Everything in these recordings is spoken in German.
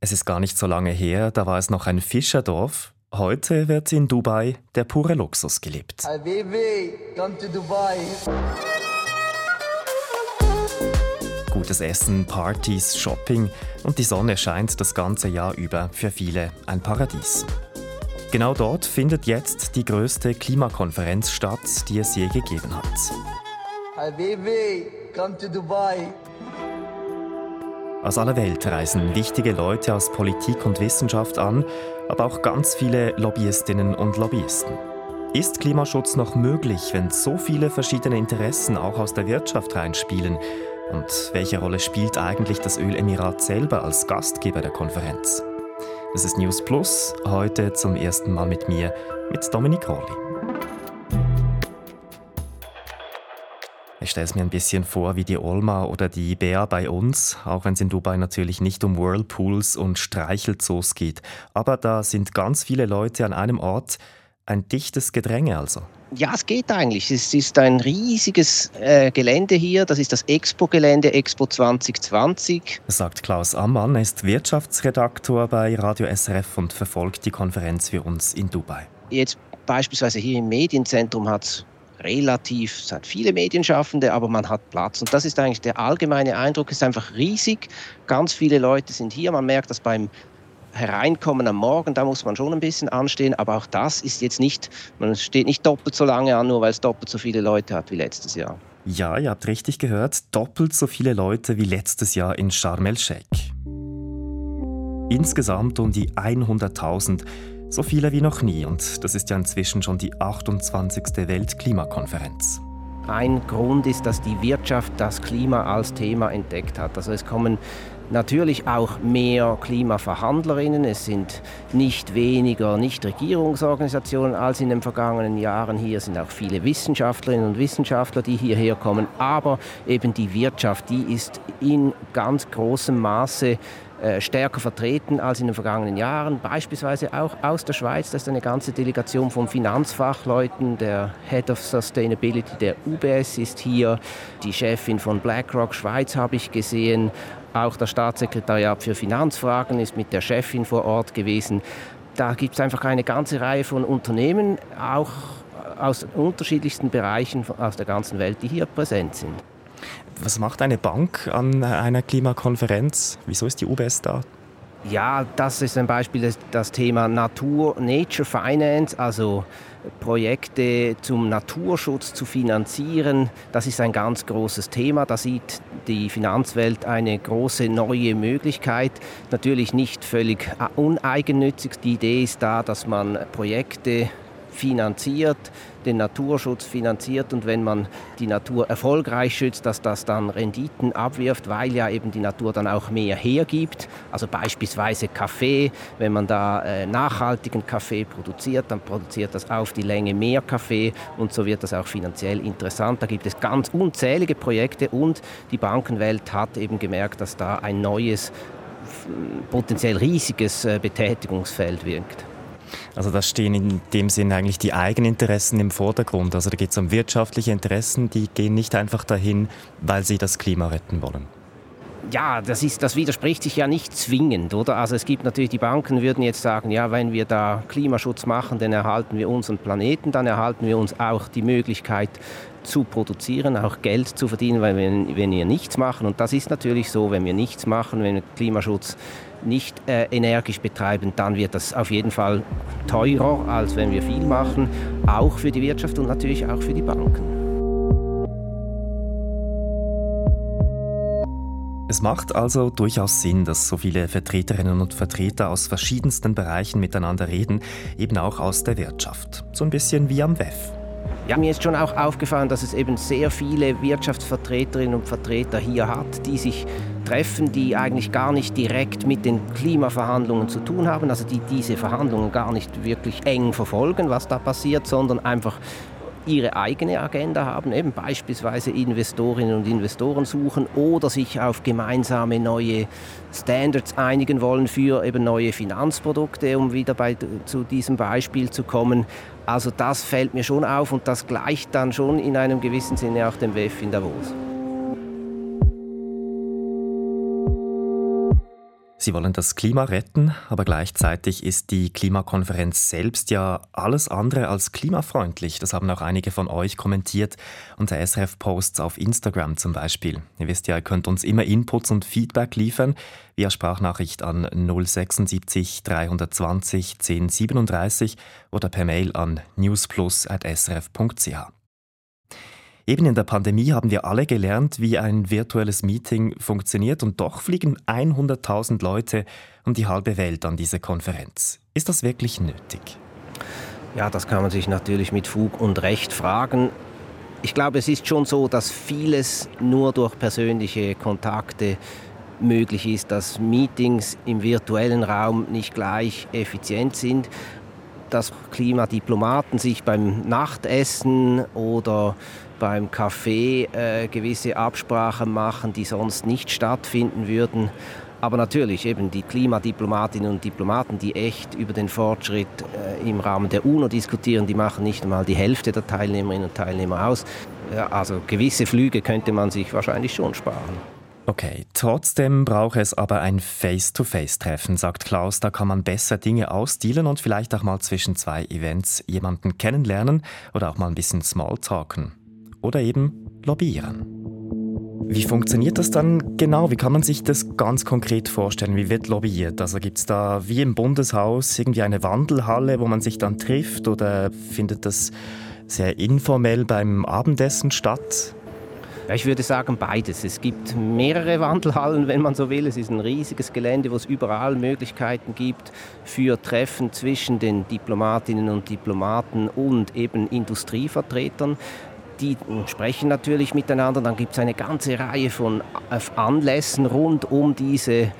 Es ist gar nicht so lange her, da war es noch ein Fischerdorf. Heute wird in Dubai der pure Luxus gelebt. Habibi, come to Dubai. Gutes Essen, Partys, Shopping und die Sonne scheint das ganze Jahr über für viele ein Paradies. Genau dort findet jetzt die größte Klimakonferenz statt, die es je gegeben hat. Habibi, come to Dubai. Aus aller Welt reisen wichtige Leute aus Politik und Wissenschaft an, aber auch ganz viele Lobbyistinnen und Lobbyisten. Ist Klimaschutz noch möglich, wenn so viele verschiedene Interessen auch aus der Wirtschaft reinspielen? Und welche Rolle spielt eigentlich das Ölemirat selber als Gastgeber der Konferenz? Das ist News Plus, heute zum ersten Mal mit mir, mit Dominik Rolli. Ich stelle es mir ein bisschen vor wie die Olma oder die Bär bei uns, auch wenn es in Dubai natürlich nicht um Whirlpools und Streichelzoos geht. Aber da sind ganz viele Leute an einem Ort, ein dichtes Gedränge also. Ja, es geht eigentlich. Es ist ein riesiges äh, Gelände hier. Das ist das Expo-Gelände, Expo 2020. Sagt Klaus Ammann, er ist Wirtschaftsredaktor bei Radio SRF und verfolgt die Konferenz für uns in Dubai. Jetzt beispielsweise hier im Medienzentrum hat es relativ, es hat viele Medienschaffende, aber man hat Platz. Und das ist eigentlich der allgemeine Eindruck, es ist einfach riesig. Ganz viele Leute sind hier. Man merkt dass beim Hereinkommen am Morgen, da muss man schon ein bisschen anstehen, aber auch das ist jetzt nicht, man steht nicht doppelt so lange an, nur weil es doppelt so viele Leute hat wie letztes Jahr. Ja, ihr habt richtig gehört, doppelt so viele Leute wie letztes Jahr in Sharm el-Sheikh. Insgesamt um die 100.000. So viele wie noch nie und das ist ja inzwischen schon die 28. Weltklimakonferenz. Ein Grund ist, dass die Wirtschaft das Klima als Thema entdeckt hat. Also es kommen natürlich auch mehr Klimaverhandlerinnen. Es sind nicht weniger Nichtregierungsorganisationen als in den vergangenen Jahren hier. Es sind auch viele Wissenschaftlerinnen und Wissenschaftler, die hierher kommen. Aber eben die Wirtschaft, die ist in ganz großem Maße äh, stärker vertreten als in den vergangenen Jahren. Beispielsweise auch aus der Schweiz, da ist eine ganze Delegation von Finanzfachleuten. Der Head of Sustainability der UBS ist hier, die Chefin von BlackRock Schweiz habe ich gesehen. Auch das Staatssekretariat für Finanzfragen ist mit der Chefin vor Ort gewesen. Da gibt es einfach eine ganze Reihe von Unternehmen, auch aus unterschiedlichsten Bereichen aus der ganzen Welt, die hier präsent sind. Was macht eine Bank an einer Klimakonferenz? Wieso ist die UBS da? Ja, das ist ein Beispiel, das Thema Natur, Nature Finance, also Projekte zum Naturschutz zu finanzieren. Das ist ein ganz großes Thema. Da sieht die Finanzwelt eine große neue Möglichkeit. Natürlich nicht völlig uneigennützig. Die Idee ist da, dass man Projekte finanziert, den Naturschutz finanziert und wenn man die Natur erfolgreich schützt, dass das dann Renditen abwirft, weil ja eben die Natur dann auch mehr hergibt. Also beispielsweise Kaffee, wenn man da äh, nachhaltigen Kaffee produziert, dann produziert das auf die Länge mehr Kaffee und so wird das auch finanziell interessant. Da gibt es ganz unzählige Projekte und die Bankenwelt hat eben gemerkt, dass da ein neues, potenziell riesiges äh, Betätigungsfeld wirkt. Also da stehen in dem Sinn eigentlich die Eigeninteressen im Vordergrund. Also da geht es um wirtschaftliche Interessen, die gehen nicht einfach dahin, weil sie das Klima retten wollen. Ja, das, ist, das widerspricht sich ja nicht zwingend, oder? Also es gibt natürlich, die Banken würden jetzt sagen, ja, wenn wir da Klimaschutz machen, dann erhalten wir unseren Planeten, dann erhalten wir uns auch die Möglichkeit zu produzieren, auch Geld zu verdienen, weil wir, wenn wir nichts machen, und das ist natürlich so, wenn wir nichts machen, wenn wir Klimaschutz nicht äh, energisch betreiben, dann wird das auf jeden Fall teurer, als wenn wir viel machen, auch für die Wirtschaft und natürlich auch für die Banken. Es macht also durchaus Sinn, dass so viele Vertreterinnen und Vertreter aus verschiedensten Bereichen miteinander reden, eben auch aus der Wirtschaft. So ein bisschen wie am WEF. Ja, mir ist schon auch aufgefallen, dass es eben sehr viele Wirtschaftsvertreterinnen und Vertreter hier hat, die sich treffen, die eigentlich gar nicht direkt mit den Klimaverhandlungen zu tun haben, also die diese Verhandlungen gar nicht wirklich eng verfolgen, was da passiert, sondern einfach ihre eigene Agenda haben, eben beispielsweise Investorinnen und Investoren suchen oder sich auf gemeinsame neue Standards einigen wollen für eben neue Finanzprodukte, um wieder bei, zu diesem Beispiel zu kommen. Also das fällt mir schon auf und das gleicht dann schon in einem gewissen Sinne auch dem WEF in Davos. Sie wollen das Klima retten, aber gleichzeitig ist die Klimakonferenz selbst ja alles andere als klimafreundlich. Das haben auch einige von euch kommentiert unter SRF-Posts auf Instagram zum Beispiel. Ihr wisst ja, ihr könnt uns immer Inputs und Feedback liefern via Sprachnachricht an 076 320 1037 oder per Mail an newsplus.srf.ch. Eben in der Pandemie haben wir alle gelernt, wie ein virtuelles Meeting funktioniert und doch fliegen 100.000 Leute um die halbe Welt an diese Konferenz. Ist das wirklich nötig? Ja, das kann man sich natürlich mit Fug und Recht fragen. Ich glaube, es ist schon so, dass vieles nur durch persönliche Kontakte möglich ist, dass Meetings im virtuellen Raum nicht gleich effizient sind dass Klimadiplomaten sich beim Nachtessen oder beim Kaffee äh, gewisse Absprachen machen, die sonst nicht stattfinden würden. Aber natürlich eben die Klimadiplomatinnen und Diplomaten, die echt über den Fortschritt äh, im Rahmen der UNO diskutieren, die machen nicht einmal die Hälfte der Teilnehmerinnen und Teilnehmer aus. Ja, also gewisse Flüge könnte man sich wahrscheinlich schon sparen. Okay, trotzdem braucht es aber ein Face-to-Face-Treffen, sagt Klaus. Da kann man besser Dinge ausdealen und vielleicht auch mal zwischen zwei Events jemanden kennenlernen oder auch mal ein bisschen Smalltalken oder eben lobbyieren. Wie funktioniert das dann genau? Wie kann man sich das ganz konkret vorstellen? Wie wird lobbyiert? Also gibt es da wie im Bundeshaus irgendwie eine Wandelhalle, wo man sich dann trifft oder findet das sehr informell beim Abendessen statt? Ja, ich würde sagen beides. Es gibt mehrere Wandelhallen, wenn man so will. Es ist ein riesiges Gelände, wo es überall Möglichkeiten gibt für Treffen zwischen den Diplomatinnen und Diplomaten und eben Industrievertretern die sprechen natürlich miteinander. Dann gibt es eine ganze Reihe von Anlässen rund um diese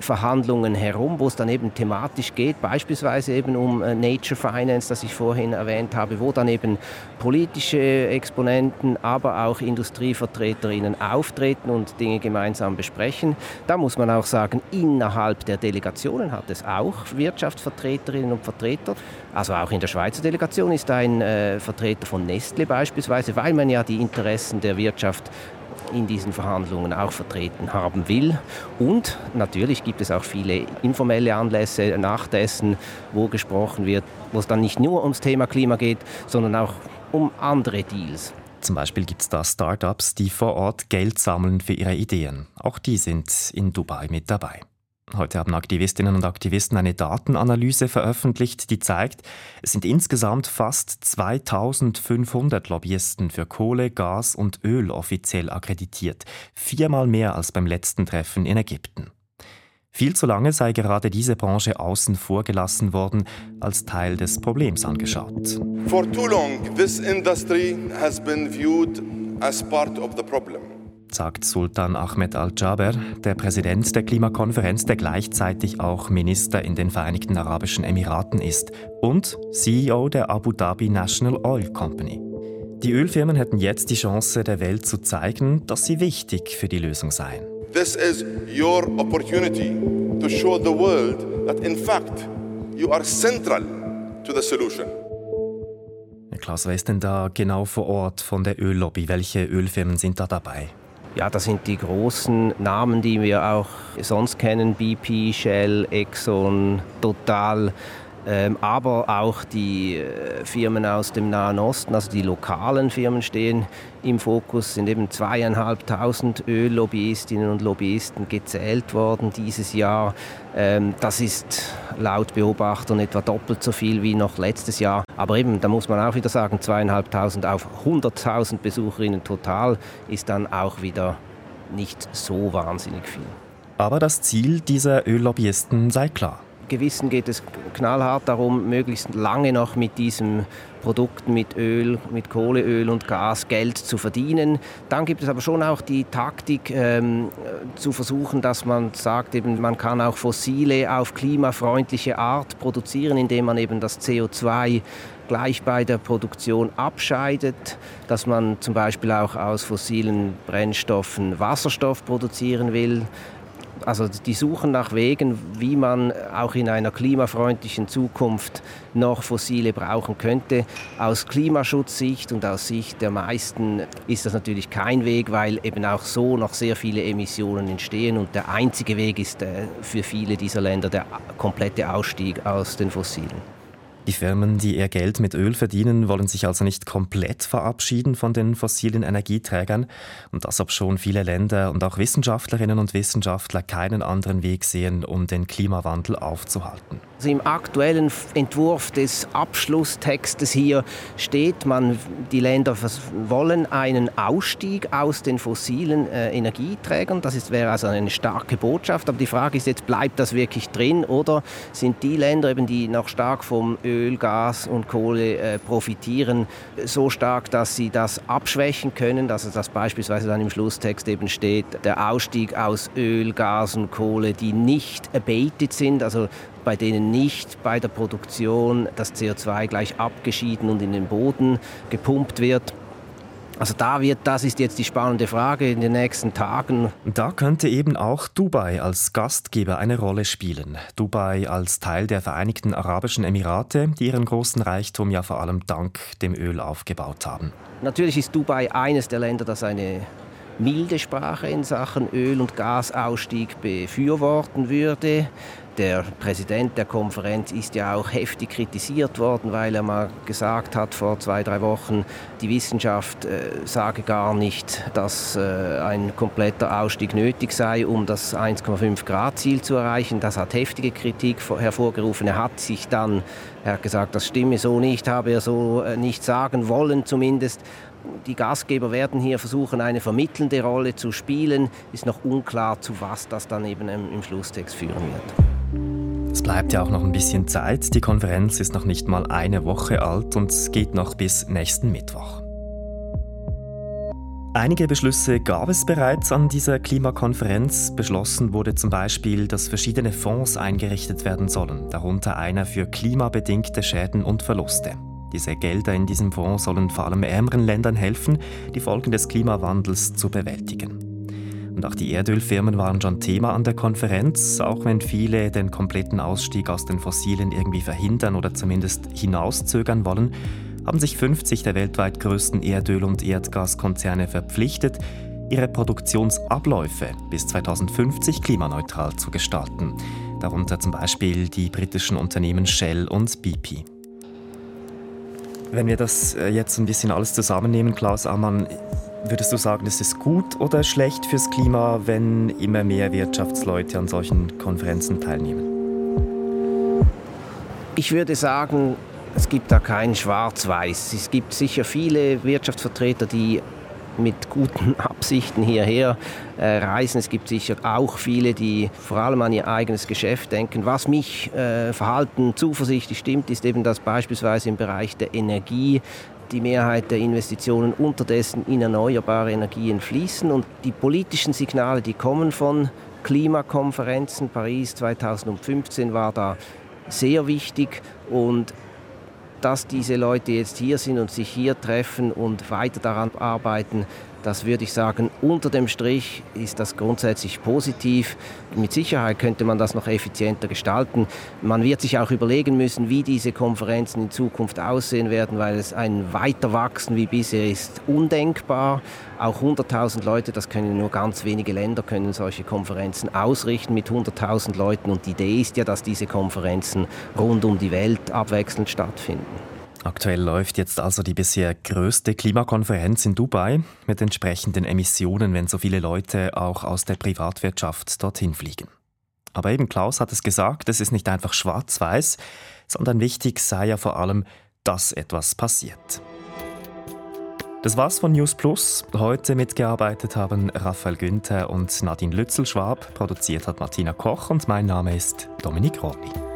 Verhandlungen herum, wo es dann eben thematisch geht, beispielsweise eben um äh, Nature Finance, das ich vorhin erwähnt habe, wo dann eben politische Exponenten, aber auch Industrievertreterinnen auftreten und Dinge gemeinsam besprechen. Da muss man auch sagen, innerhalb der Delegationen hat es auch Wirtschaftsvertreterinnen und Vertreter. Also auch in der Schweizer Delegation ist ein äh, Vertreter von Nestle beispielsweise, weil man ja die Interessen der Wirtschaft in diesen Verhandlungen auch vertreten haben will. Und natürlich gibt es auch viele informelle Anlässe, Nachtessen, wo gesprochen wird, wo es dann nicht nur ums Thema Klima geht, sondern auch um andere Deals. Zum Beispiel gibt es da Startups, die vor Ort Geld sammeln für ihre Ideen. Auch die sind in Dubai mit dabei. Heute haben Aktivistinnen und Aktivisten eine Datenanalyse veröffentlicht, die zeigt, es sind insgesamt fast 2500 Lobbyisten für Kohle, Gas und Öl offiziell akkreditiert, viermal mehr als beim letzten Treffen in Ägypten. Viel zu lange sei gerade diese Branche außen vor gelassen worden, als Teil des Problems angeschaut. For too long this industry has been viewed as part of the problem sagt Sultan Ahmed Al-Jaber, der Präsident der Klimakonferenz, der gleichzeitig auch Minister in den Vereinigten Arabischen Emiraten ist und CEO der Abu Dhabi National Oil Company. Die Ölfirmen hätten jetzt die Chance, der Welt zu zeigen, dass sie wichtig für die Lösung seien. This is your opportunity to show the world that in fact you are central to the solution. Klaus, wer ist denn da genau vor Ort von der Öllobby? Welche Ölfirmen sind da dabei? Ja, das sind die großen Namen, die wir auch sonst kennen, BP, Shell, Exxon, Total, ähm, aber auch die äh, Firmen aus dem Nahen Osten, also die lokalen Firmen stehen im Fokus, sind eben zweieinhalbtausend Öllobbyistinnen und Lobbyisten gezählt worden dieses Jahr. Ähm, das ist laut Beobachtern etwa doppelt so viel wie noch letztes Jahr. Aber eben, da muss man auch wieder sagen, zweieinhalbtausend auf 100.000 Besucherinnen total ist dann auch wieder nicht so wahnsinnig viel. Aber das Ziel dieser Öllobbyisten sei klar. Gewissen geht es knallhart darum, möglichst lange noch mit diesen Produkten, mit Öl, mit Kohleöl und Gas Geld zu verdienen. Dann gibt es aber schon auch die Taktik ähm, zu versuchen, dass man sagt, eben, man kann auch fossile auf klimafreundliche Art produzieren, indem man eben das CO2 gleich bei der Produktion abscheidet, dass man zum Beispiel auch aus fossilen Brennstoffen Wasserstoff produzieren will, Also die suchen nach Wegen, wie man auch in einer klimafreundlichen Zukunft noch Fossile brauchen könnte. Aus Klimaschutzsicht und aus Sicht der meisten ist das natürlich kein Weg, weil eben auch so noch sehr viele Emissionen entstehen und der einzige Weg ist äh, für viele dieser Länder der komplette Ausstieg aus den Fossilen. Die Firmen, die ihr Geld mit Öl verdienen, wollen sich also nicht komplett verabschieden von den fossilen Energieträgern. Und das, obschon viele Länder und auch Wissenschaftlerinnen und Wissenschaftler keinen anderen Weg sehen, um den Klimawandel aufzuhalten. Also Im aktuellen Entwurf des Abschlusstextes hier steht, man, die Länder wollen einen Ausstieg aus den fossilen äh, Energieträgern. Das ist, wäre also eine starke Botschaft. Aber die Frage ist jetzt, bleibt das wirklich drin oder sind die Länder, eben, die noch stark vom Öl, Gas und Kohle äh, profitieren, so stark, dass sie das abschwächen können? Dass beispielsweise dann im Schlusstext eben steht, der Ausstieg aus Öl, Gas und Kohle, die nicht abated sind, also bei denen nicht bei der Produktion das CO2 gleich abgeschieden und in den Boden gepumpt wird. Also da wird, das ist jetzt die spannende Frage in den nächsten Tagen. Da könnte eben auch Dubai als Gastgeber eine Rolle spielen. Dubai als Teil der Vereinigten Arabischen Emirate, die ihren großen Reichtum ja vor allem dank dem Öl aufgebaut haben. Natürlich ist Dubai eines der Länder, das eine milde Sprache in Sachen Öl- und Gasausstieg befürworten würde. Der Präsident der Konferenz ist ja auch heftig kritisiert worden, weil er mal gesagt hat vor zwei, drei Wochen, die Wissenschaft äh, sage gar nicht, dass äh, ein kompletter Ausstieg nötig sei, um das 1,5 Grad Ziel zu erreichen. Das hat heftige Kritik hervorgerufen. Er hat sich dann, er hat gesagt, das stimme so nicht, habe er so äh, nicht sagen wollen zumindest die Gastgeber werden hier versuchen, eine vermittelnde Rolle zu spielen. Ist noch unklar, zu was das dann eben im Schlusstext führen wird. Es bleibt ja auch noch ein bisschen Zeit. Die Konferenz ist noch nicht mal eine Woche alt und geht noch bis nächsten Mittwoch. Einige Beschlüsse gab es bereits an dieser Klimakonferenz. Beschlossen wurde zum Beispiel, dass verschiedene Fonds eingerichtet werden sollen, darunter einer für klimabedingte Schäden und Verluste. Diese Gelder in diesem Fonds sollen vor allem ärmeren Ländern helfen, die Folgen des Klimawandels zu bewältigen. Und auch die Erdölfirmen waren schon Thema an der Konferenz, auch wenn viele den kompletten Ausstieg aus den Fossilen irgendwie verhindern oder zumindest hinauszögern wollen, haben sich 50 der weltweit größten Erdöl- und Erdgaskonzerne verpflichtet, ihre Produktionsabläufe bis 2050 klimaneutral zu gestalten. Darunter zum Beispiel die britischen Unternehmen Shell und BP. Wenn wir das äh, jetzt ein bisschen alles zusammennehmen, Klaus Ammann, Würdest du sagen, ist es gut oder schlecht fürs Klima, wenn immer mehr Wirtschaftsleute an solchen Konferenzen teilnehmen? Ich würde sagen, es gibt da kein Schwarz-Weiß. Es gibt sicher viele Wirtschaftsvertreter, die mit guten Absichten hierher äh, reisen. Es gibt sicher auch viele, die vor allem an ihr eigenes Geschäft denken. Was mich äh, verhalten zuversichtlich stimmt, ist eben, dass beispielsweise im Bereich der Energie die Mehrheit der Investitionen unterdessen in erneuerbare Energien fließen. Und die politischen Signale, die kommen von Klimakonferenzen, Paris 2015 war da sehr wichtig. Und dass diese Leute jetzt hier sind und sich hier treffen und weiter daran arbeiten, das würde ich sagen, unter dem Strich ist das grundsätzlich positiv. Mit Sicherheit könnte man das noch effizienter gestalten. Man wird sich auch überlegen müssen, wie diese Konferenzen in Zukunft aussehen werden, weil es ein Weiterwachsen wie bisher ist undenkbar. Auch 100.000 Leute, das können nur ganz wenige Länder, können solche Konferenzen ausrichten mit 100.000 Leuten. Und die Idee ist ja, dass diese Konferenzen rund um die Welt abwechselnd stattfinden. Aktuell läuft jetzt also die bisher größte Klimakonferenz in Dubai mit entsprechenden Emissionen, wenn so viele Leute auch aus der Privatwirtschaft dorthin fliegen. Aber eben Klaus hat es gesagt, es ist nicht einfach schwarz-weiß, sondern wichtig sei ja vor allem, dass etwas passiert. Das war's von News Plus. Heute mitgearbeitet haben Raphael Günther und Nadine Lützelschwab. Produziert hat Martina Koch und mein Name ist Dominik Rolli.